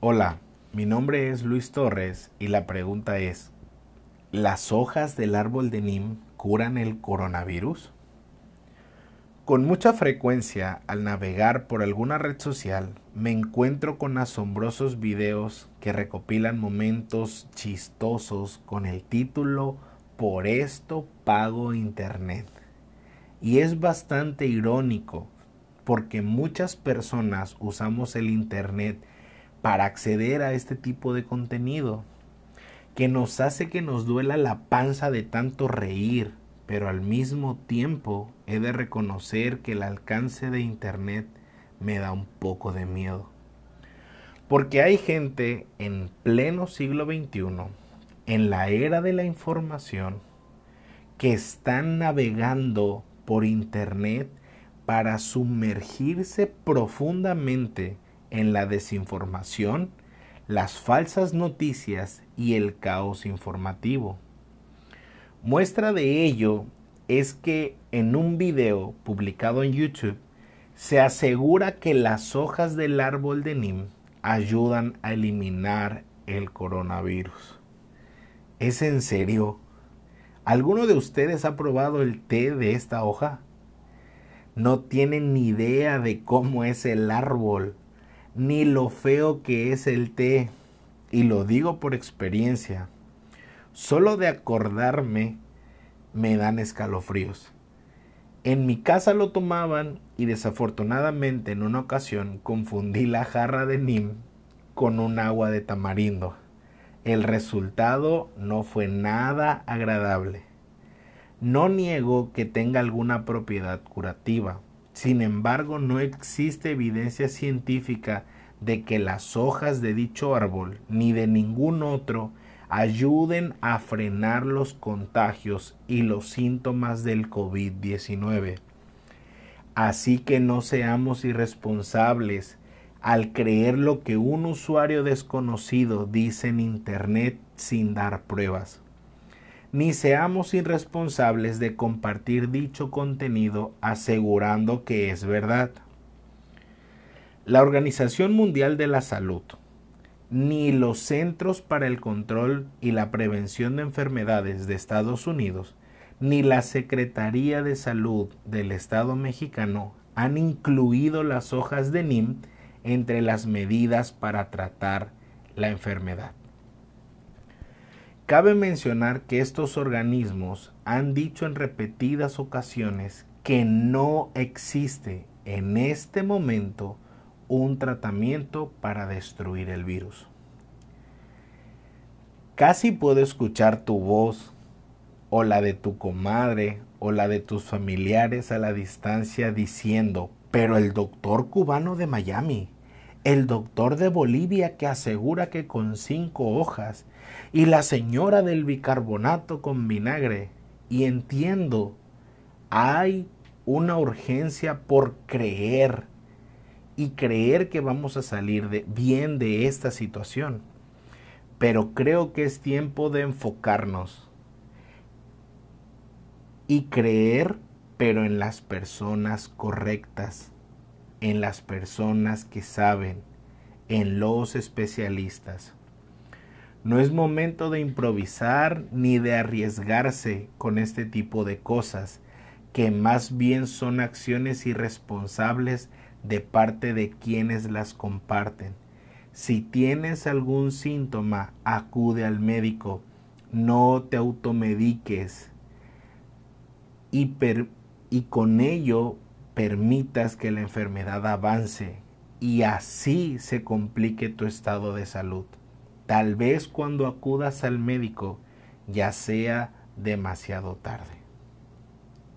Hola, mi nombre es Luis Torres y la pregunta es, ¿las hojas del árbol de Nim curan el coronavirus? Con mucha frecuencia al navegar por alguna red social me encuentro con asombrosos videos que recopilan momentos chistosos con el título Por esto pago internet. Y es bastante irónico porque muchas personas usamos el internet para acceder a este tipo de contenido que nos hace que nos duela la panza de tanto reír, pero al mismo tiempo he de reconocer que el alcance de Internet me da un poco de miedo. Porque hay gente en pleno siglo XXI, en la era de la información, que están navegando por Internet para sumergirse profundamente en la desinformación, las falsas noticias y el caos informativo. Muestra de ello es que en un video publicado en YouTube se asegura que las hojas del árbol de Nim ayudan a eliminar el coronavirus. ¿Es en serio? ¿Alguno de ustedes ha probado el té de esta hoja? No tienen ni idea de cómo es el árbol ni lo feo que es el té, y lo digo por experiencia. Solo de acordarme me dan escalofríos. En mi casa lo tomaban y desafortunadamente en una ocasión confundí la jarra de Nim con un agua de tamarindo. El resultado no fue nada agradable. No niego que tenga alguna propiedad curativa, sin embargo, no existe evidencia científica de que las hojas de dicho árbol ni de ningún otro ayuden a frenar los contagios y los síntomas del COVID-19. Así que no seamos irresponsables al creer lo que un usuario desconocido dice en Internet sin dar pruebas ni seamos irresponsables de compartir dicho contenido asegurando que es verdad. La Organización Mundial de la Salud, ni los Centros para el Control y la Prevención de Enfermedades de Estados Unidos, ni la Secretaría de Salud del Estado mexicano han incluido las hojas de NIM entre las medidas para tratar la enfermedad. Cabe mencionar que estos organismos han dicho en repetidas ocasiones que no existe en este momento un tratamiento para destruir el virus. Casi puedo escuchar tu voz o la de tu comadre o la de tus familiares a la distancia diciendo, pero el doctor cubano de Miami, el doctor de Bolivia que asegura que con cinco hojas y la señora del bicarbonato con vinagre. Y entiendo, hay una urgencia por creer y creer que vamos a salir de, bien de esta situación. Pero creo que es tiempo de enfocarnos y creer, pero en las personas correctas, en las personas que saben, en los especialistas. No es momento de improvisar ni de arriesgarse con este tipo de cosas, que más bien son acciones irresponsables de parte de quienes las comparten. Si tienes algún síntoma, acude al médico, no te automediques y, con ello permitas que la enfermedad avance y así se complique tu estado de salud. Tal vez cuando acudas al médico ya sea demasiado tarde.